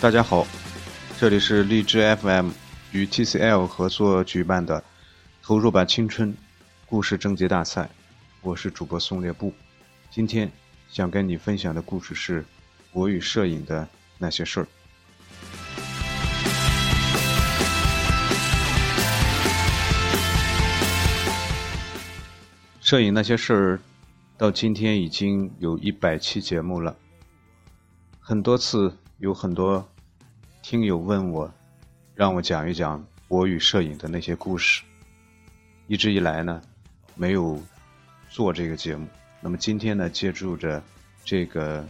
大家好，这里是荔枝 FM 与 TCL 合作举办的投入吧青春故事征集大赛，我是主播宋烈布。今天想跟你分享的故事是我与摄影的那些事儿。摄影那些事儿，到今天已经有一百期节目了，很多次。有很多听友问我，让我讲一讲我与摄影的那些故事。一直以来呢，没有做这个节目。那么今天呢，借助着这个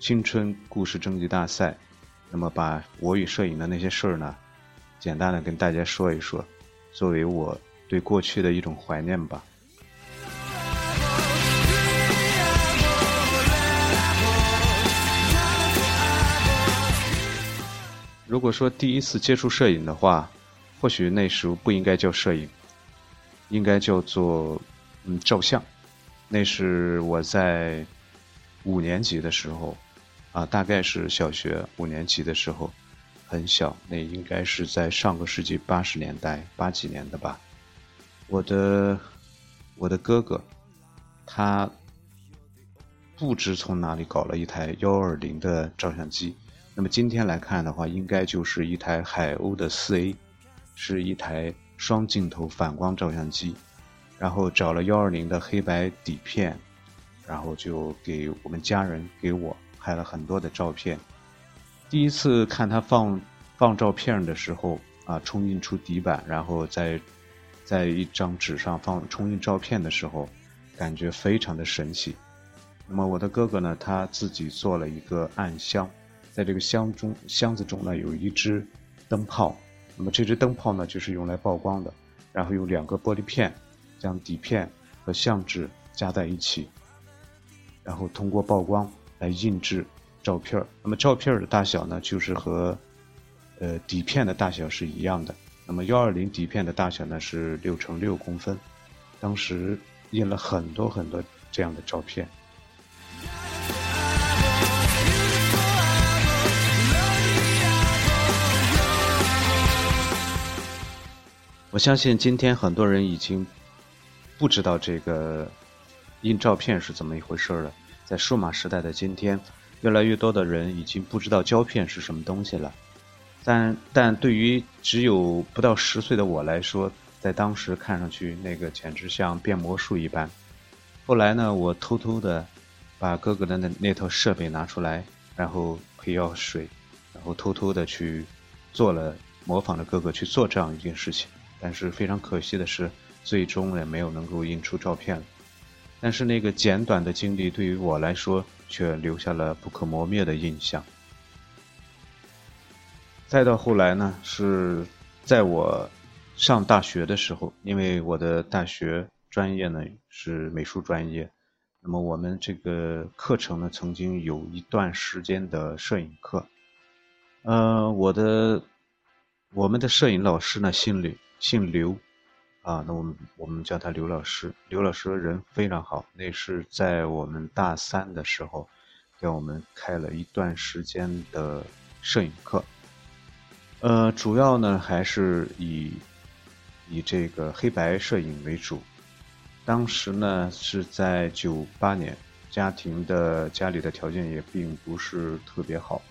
青春故事征集大赛，那么把我与摄影的那些事儿呢，简单的跟大家说一说，作为我对过去的一种怀念吧。如果说第一次接触摄影的话，或许那时候不应该叫摄影，应该叫做嗯照相。那是我在五年级的时候，啊，大概是小学五年级的时候，很小，那应该是在上个世纪八十年代八几年的吧。我的我的哥哥，他不知从哪里搞了一台幺二零的照相机。那么今天来看的话，应该就是一台海鸥的四 A，是一台双镜头反光照相机，然后找了幺二零的黑白底片，然后就给我们家人给我拍了很多的照片。第一次看他放放照片的时候啊，冲印出底板，然后在在一张纸上放冲印照片的时候，感觉非常的神奇。那么我的哥哥呢，他自己做了一个暗箱。在这个箱中箱子中呢，有一只灯泡，那么这只灯泡呢，就是用来曝光的。然后有两个玻璃片，将底片和相纸加在一起，然后通过曝光来印制照片那么照片的大小呢，就是和呃底片的大小是一样的。那么幺二零底片的大小呢是六乘六公分，当时印了很多很多这样的照片。我相信今天很多人已经不知道这个印照片是怎么一回事了。在数码时代的今天，越来越多的人已经不知道胶片是什么东西了。但但对于只有不到十岁的我来说，在当时看上去那个简直像变魔术一般。后来呢，我偷偷的把哥哥的那那套设备拿出来，然后配药水，然后偷偷的去做了模仿着哥哥去做这样一件事情。但是非常可惜的是，最终也没有能够印出照片。但是那个简短的经历对于我来说，却留下了不可磨灭的印象。再到后来呢，是在我上大学的时候，因为我的大学专业呢是美术专业，那么我们这个课程呢曾经有一段时间的摄影课。呃，我的我们的摄影老师呢姓吕。姓刘，啊，那我们我们叫他刘老师。刘老师人非常好，那是在我们大三的时候，给我们开了一段时间的摄影课。呃，主要呢还是以以这个黑白摄影为主。当时呢是在九八年，家庭的家里的条件也并不是特别好，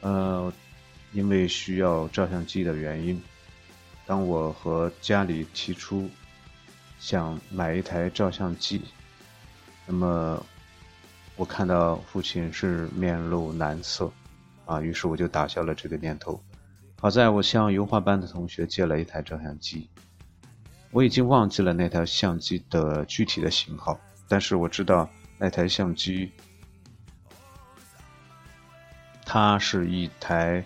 呃，因为需要照相机的原因。当我和家里提出想买一台照相机，那么我看到父亲是面露难色，啊，于是我就打消了这个念头。好在我向油画班的同学借了一台照相机，我已经忘记了那台相机的具体的型号，但是我知道那台相机它是一台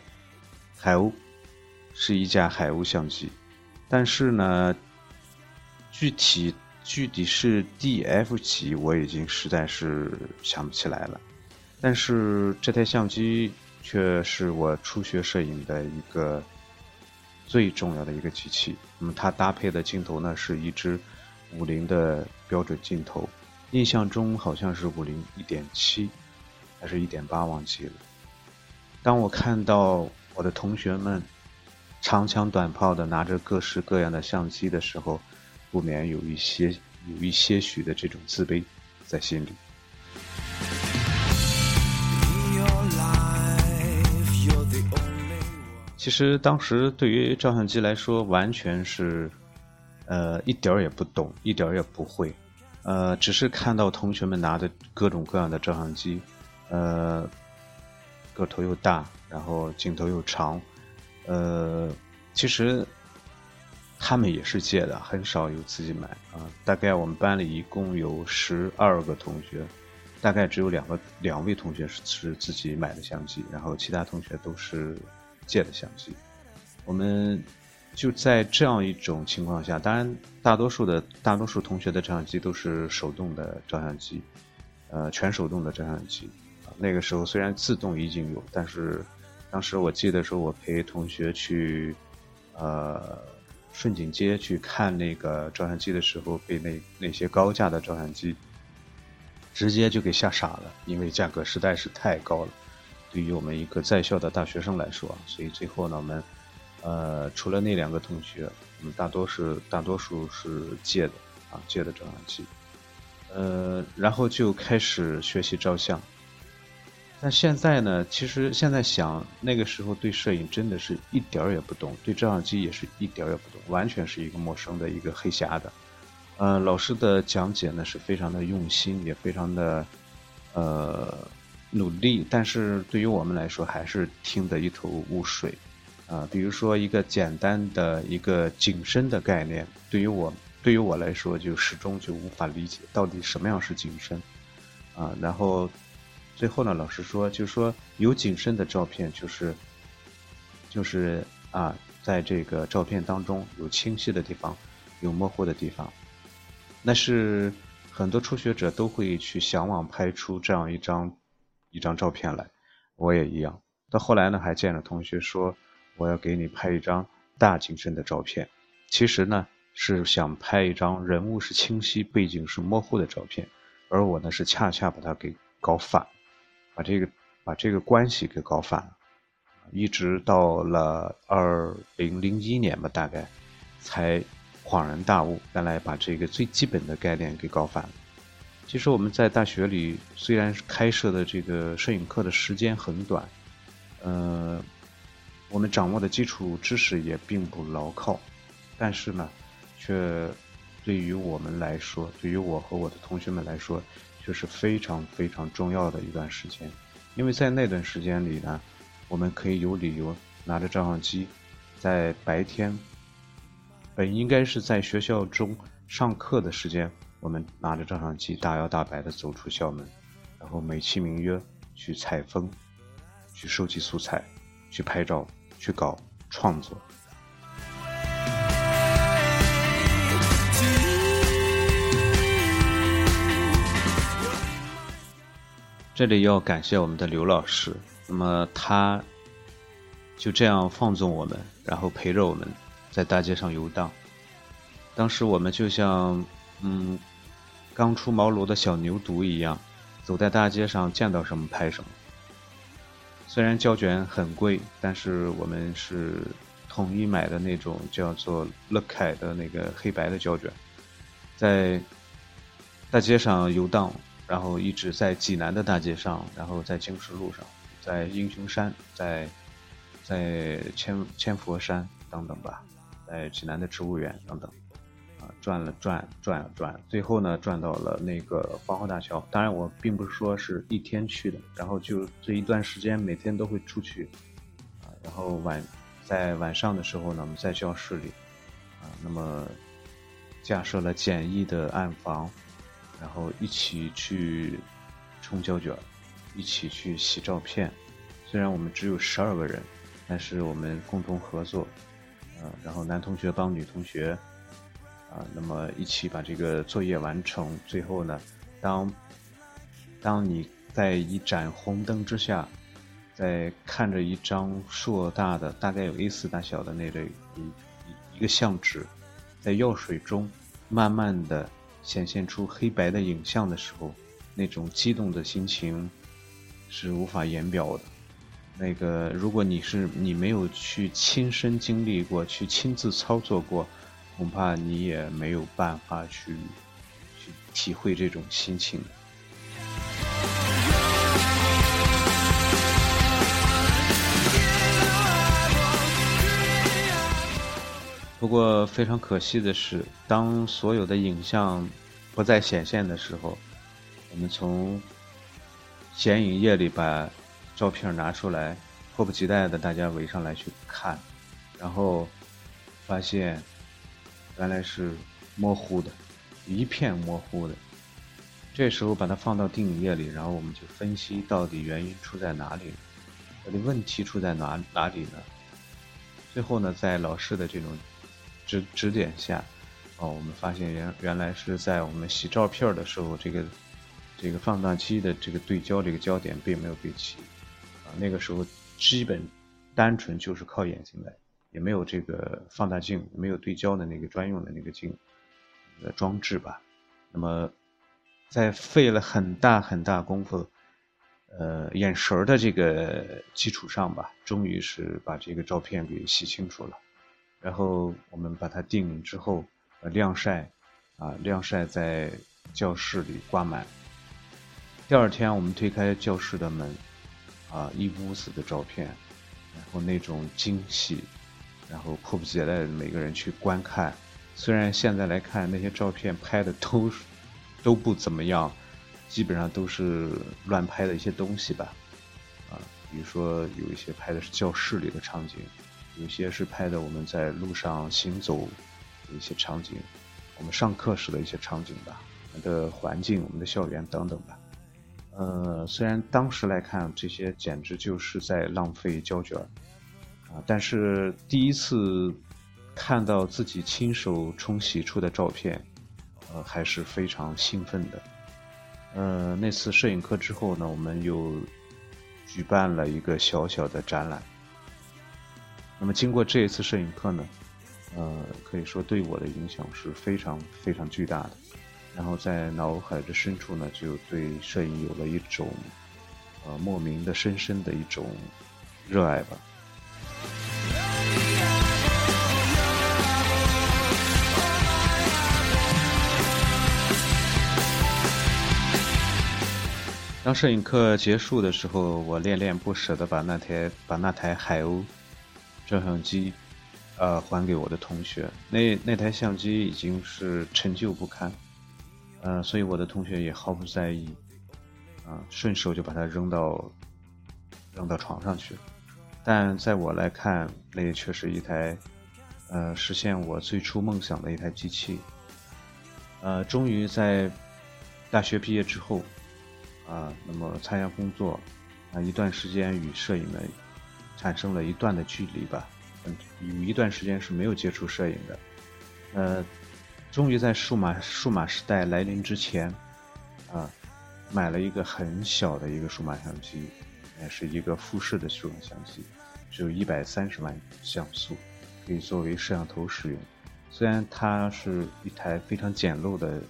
海鸥。是一架海鸥相机，但是呢，具体具体是 D F 级，我已经实在是想不起来了。但是这台相机却是我初学摄影的一个最重要的一个机器。那么它搭配的镜头呢，是一支五零的标准镜头，印象中好像是五零一点七，还是一点八，忘记了。当我看到我的同学们长枪短炮的拿着各式各样的相机的时候，不免有一些有一些许的这种自卑在心里。其实当时对于照相机来说，完全是，呃，一点儿也不懂，一点儿也不会，呃，只是看到同学们拿的各种各样的照相机，呃，个头又大，然后镜头又长，呃，其实他们也是借的，很少有自己买啊。大概我们班里一共有十二个同学，大概只有两个两位同学是是自己买的相机，然后其他同学都是。借的相机，我们就在这样一种情况下，当然大多数的大多数同学的照相机都是手动的照相机，呃，全手动的照相机。那个时候虽然自动已经有，但是当时我记得说，我陪同学去呃顺景街去看那个照相机的时候，被那那些高价的照相机直接就给吓傻了，因为价格实在是太高了。对于我们一个在校的大学生来说，所以最后呢，我们，呃，除了那两个同学，我们大多是大多数是借的啊，借的照相机，呃，然后就开始学习照相。但现在呢，其实现在想，那个时候对摄影真的是一点儿也不懂，对照相机也是一点儿也不懂，完全是一个陌生的一个黑匣子。呃，老师的讲解呢是非常的用心，也非常的，呃。努力，但是对于我们来说还是听得一头雾水，啊，比如说一个简单的一个景深的概念，对于我对于我来说就始终就无法理解到底什么样是景深，啊，然后最后呢，老师说就是说有景深的照片就是就是啊，在这个照片当中有清晰的地方，有模糊的地方，那是很多初学者都会去向往拍出这样一张。一张照片来，我也一样。到后来呢，还见了同学说，我要给你拍一张大景深的照片。其实呢，是想拍一张人物是清晰、背景是模糊的照片。而我呢，是恰恰把它给搞反，把这个把这个关系给搞反了。一直到了二零零一年吧，大概才恍然大悟，原来把这个最基本的概念给搞反了。其实我们在大学里虽然开设的这个摄影课的时间很短，呃，我们掌握的基础知识也并不牢靠，但是呢，却对于我们来说，对于我和我的同学们来说，这是非常非常重要的一段时间。因为在那段时间里呢，我们可以有理由拿着照相机，在白天本应该是在学校中上课的时间。我们拿着照相机，大摇大摆地走出校门，然后美其名曰去采风、去收集素材、去拍照、去搞创作。这里要感谢我们的刘老师，那么他就这样放纵我们，然后陪着我们在大街上游荡。当时我们就像，嗯。刚出茅庐的小牛犊一样，走在大街上，见到什么拍什么。虽然胶卷很贵，但是我们是统一买的那种叫做乐凯的那个黑白的胶卷，在大街上游荡，然后一直在济南的大街上，然后在经石路上，在英雄山，在在千千佛山等等吧，在济南的植物园等等。啊转了转，转了转，最后呢，转到了那个黄河大桥。当然，我并不是说是一天去的，然后就这一段时间，每天都会出去，啊，然后晚在晚上的时候呢，我们在教室里，啊，那么架设了简易的暗房，然后一起去冲胶卷，一起去洗照片。虽然我们只有十二个人，但是我们共同合作，呃，然后男同学帮女同学。啊，那么一起把这个作业完成。最后呢，当当你在一盏红灯之下，在看着一张硕大的、大概有 A4 大小的那类一一个相纸，在药水中慢慢的显现出黑白的影像的时候，那种激动的心情是无法言表的。那个，如果你是你没有去亲身经历过，去亲自操作过，恐怕你也没有办法去去体会这种心情。不过非常可惜的是，当所有的影像不再显现的时候，我们从显影液里把照片拿出来，迫不及待的大家围上来去看，然后发现原来是模糊的，一片模糊的。这时候把它放到定影液里，然后我们就分析到底原因出在哪里，到底问题出在哪哪里呢？最后呢，在老师的这种。指指点下，哦，我们发现原原来是在我们洗照片的时候，这个这个放大机的这个对焦这个焦点并没有对齐，啊，那个时候基本单纯就是靠眼睛来，也没有这个放大镜，没有对焦的那个专用的那个镜的装置吧。那么在费了很大很大功夫，呃，眼神儿的这个基础上吧，终于是把这个照片给洗清楚了。然后我们把它定影之后，呃，晾晒，啊，晾晒在教室里挂满。第二天我们推开教室的门，啊，一屋子的照片，然后那种惊喜，然后迫不及待的每个人去观看。虽然现在来看那些照片拍的都都不怎么样，基本上都是乱拍的一些东西吧，啊，比如说有一些拍的是教室里的场景。有些是拍的我们在路上行走的一些场景，我们上课时的一些场景吧，我们的环境、我们的校园等等吧。呃，虽然当时来看这些简直就是在浪费胶卷啊，但是第一次看到自己亲手冲洗出的照片，呃，还是非常兴奋的。呃，那次摄影课之后呢，我们又举办了一个小小的展览。那么经过这一次摄影课呢，呃，可以说对我的影响是非常非常巨大的。然后在脑海的深处呢，就对摄影有了一种呃莫名的、深深的一种热爱吧。当摄影课结束的时候，我恋恋不舍的把那台把那台海鸥。照相机，呃，还给我的同学。那那台相机已经是陈旧不堪，呃，所以我的同学也毫不在意，啊，顺手就把它扔到扔到床上去。但在我来看，那也却是一台，呃，实现我最初梦想的一台机器。呃，终于在大学毕业之后，啊，那么参加工作，啊，一段时间与摄影呢。产生了一段的距离吧，嗯，有一段时间是没有接触摄影的，呃，终于在数码数码时代来临之前，啊，买了一个很小的一个数码相机，也是一个富士的数码相机，只有一百三十万像素，可以作为摄像头使用。虽然它是一台非常简陋的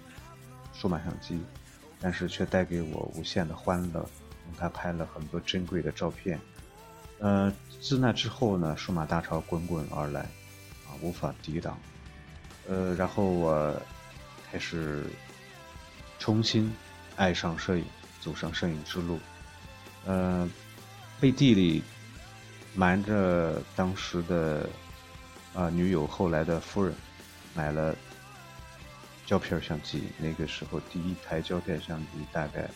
数码相机，但是却带给我无限的欢乐，用它拍了很多珍贵的照片。呃，自那之后呢，数码大潮滚滚而来，啊，无法抵挡。呃，然后我开始重新爱上摄影，走上摄影之路。呃，背地里瞒着当时的啊女友，后来的夫人，买了胶片相机。那个时候，第一台胶片相机大概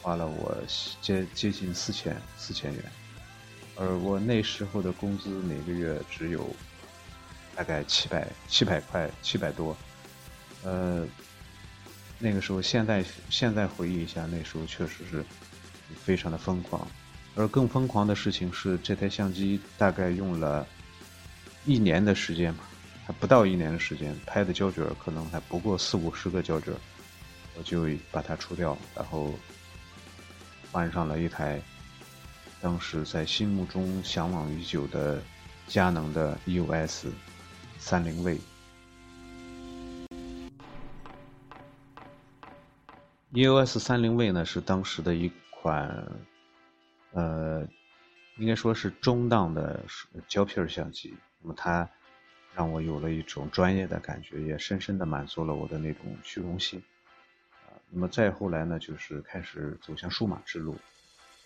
花了我接接近四千四千元。而我那时候的工资每个月只有大概七百七百块七百多，呃，那个时候现在现在回忆一下，那时候确实是非常的疯狂。而更疯狂的事情是，这台相机大概用了一年的时间吧，还不到一年的时间，拍的胶卷可能还不过四五十个胶卷，我就把它除掉，然后换上了一台。当时在心目中向往已久的佳能的 EOS 三零 V，EOS 三零 V 呢是当时的一款呃应该说是中档的胶片相机。那么它让我有了一种专业的感觉，也深深的满足了我的那种虚荣心。啊，那么再后来呢，就是开始走向数码之路。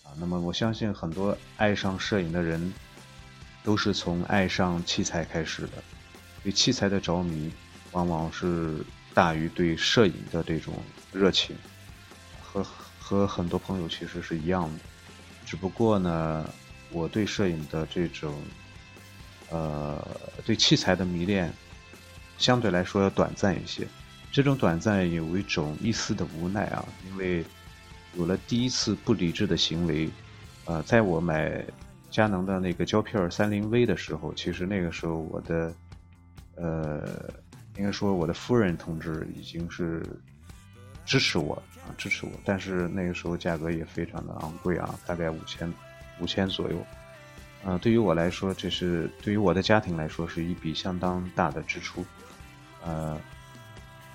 啊，那么我相信很多爱上摄影的人，都是从爱上器材开始的。对器材的着迷，往往是大于对摄影的这种热情。和和很多朋友其实是一样的，只不过呢，我对摄影的这种，呃，对器材的迷恋，相对来说要短暂一些。这种短暂有一种一丝的无奈啊，因为。有了第一次不理智的行为，呃，在我买佳能的那个胶片三零 V 的时候，其实那个时候我的，呃，应该说我的夫人同志已经是支持我啊，支持我。但是那个时候价格也非常的昂贵啊，大概五千五千左右。呃，对于我来说，这是对于我的家庭来说是一笔相当大的支出。呃，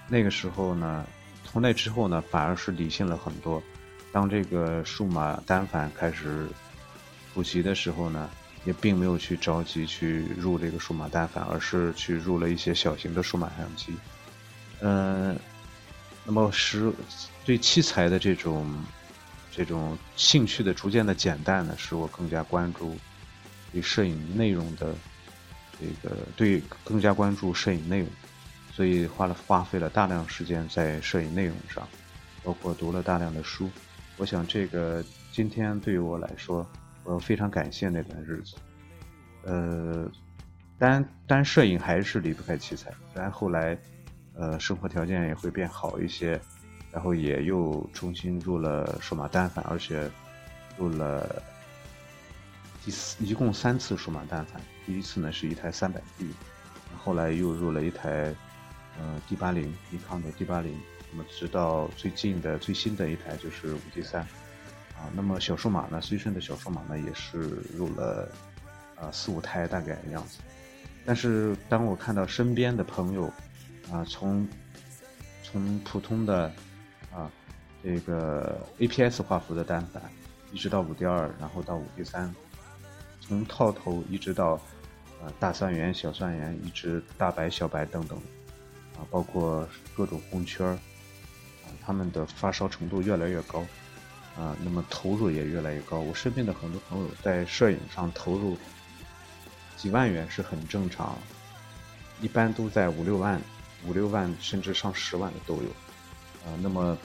那个时候呢，从那之后呢，反而是理性了很多。当这个数码单反开始普及的时候呢，也并没有去着急去入这个数码单反，而是去入了一些小型的数码相机。嗯，那么使对器材的这种这种兴趣的逐渐的减淡呢，使我更加关注对摄影内容的这个对更加关注摄影内容，所以花了花费了大量时间在摄影内容上，包括读了大量的书。我想，这个今天对于我来说，我非常感谢那段日子。呃，单单摄影还是离不开器材，然后来，呃，生活条件也会变好一些，然后也又重新入了数码单反，而且入了第四，一共三次数码单反。第一次呢是一台三百 D，后来又入了一台，呃，D 八零，尼康的 D 八零。那么直到最近的最新的一台就是五 D 三，啊，那么小数码呢，随身的小数码呢也是入了，啊四五台大概的样子。但是当我看到身边的朋友，啊从从普通的啊这个 APS 画幅的单反，一直到五 D 二，然后到五 D 三，从套头一直到啊大三元、小三元，一直大白、小白等等，啊包括各种红圈儿。他们的发烧程度越来越高，啊，那么投入也越来越高。我身边的很多朋友在摄影上投入几万元是很正常，一般都在五六万、五六万甚至上十万的都有，啊，那么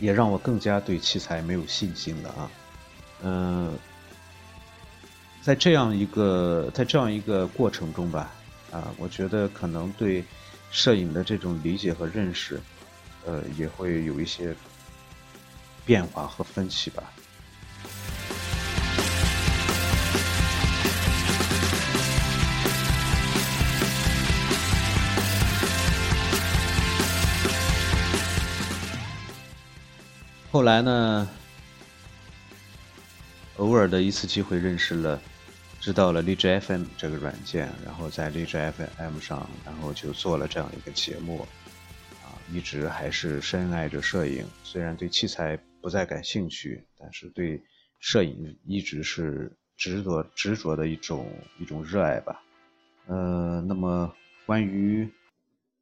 也让我更加对器材没有信心了啊。嗯，在这样一个在这样一个过程中吧，啊，我觉得可能对摄影的这种理解和认识。呃，也会有一些变化和分歧吧。后来呢，偶尔的一次机会认识了，知道了荔枝 FM 这个软件，然后在荔枝 FM 上，然后就做了这样一个节目。一直还是深爱着摄影，虽然对器材不再感兴趣，但是对摄影一直是执着执着的一种一种热爱吧。呃，那么关于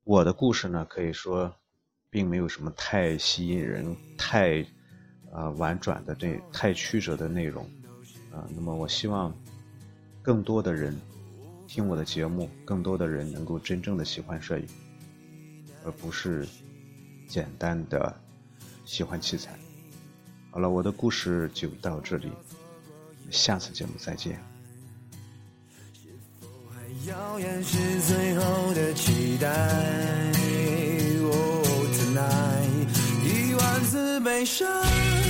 我的故事呢，可以说并没有什么太吸引人、太啊婉转的这太曲折的内容啊。那么我希望更多的人听我的节目，更多的人能够真正的喜欢摄影。而不是简单的喜欢器材。好了，我的故事就到这里，下次节目再见。一万次悲伤。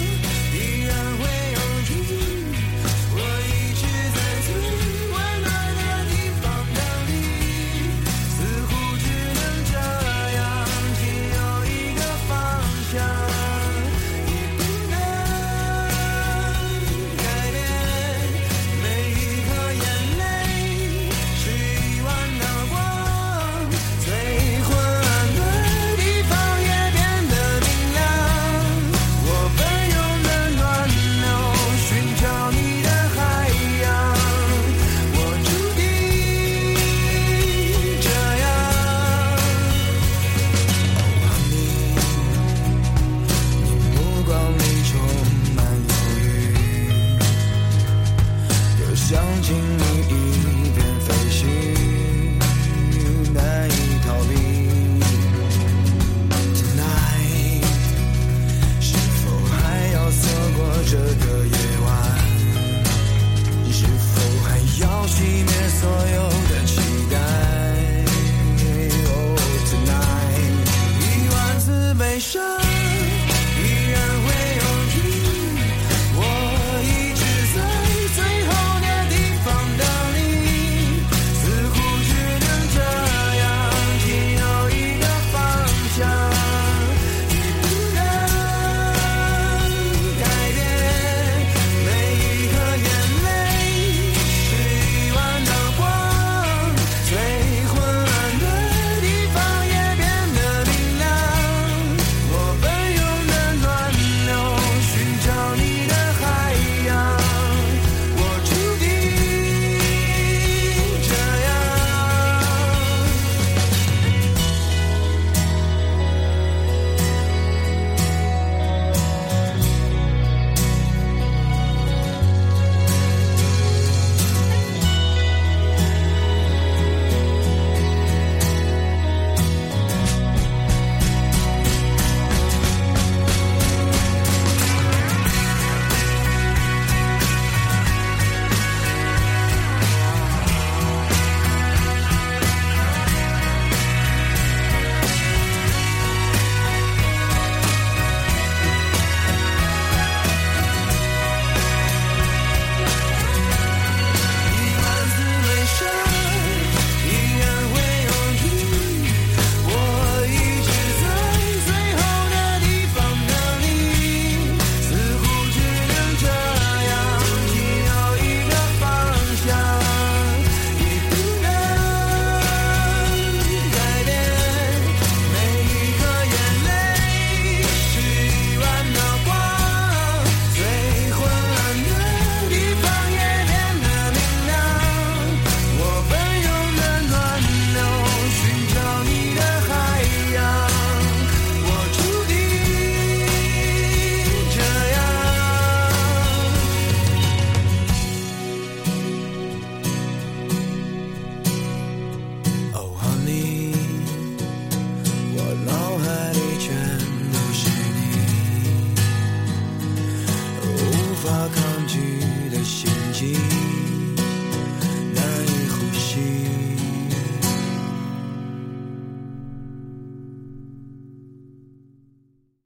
changing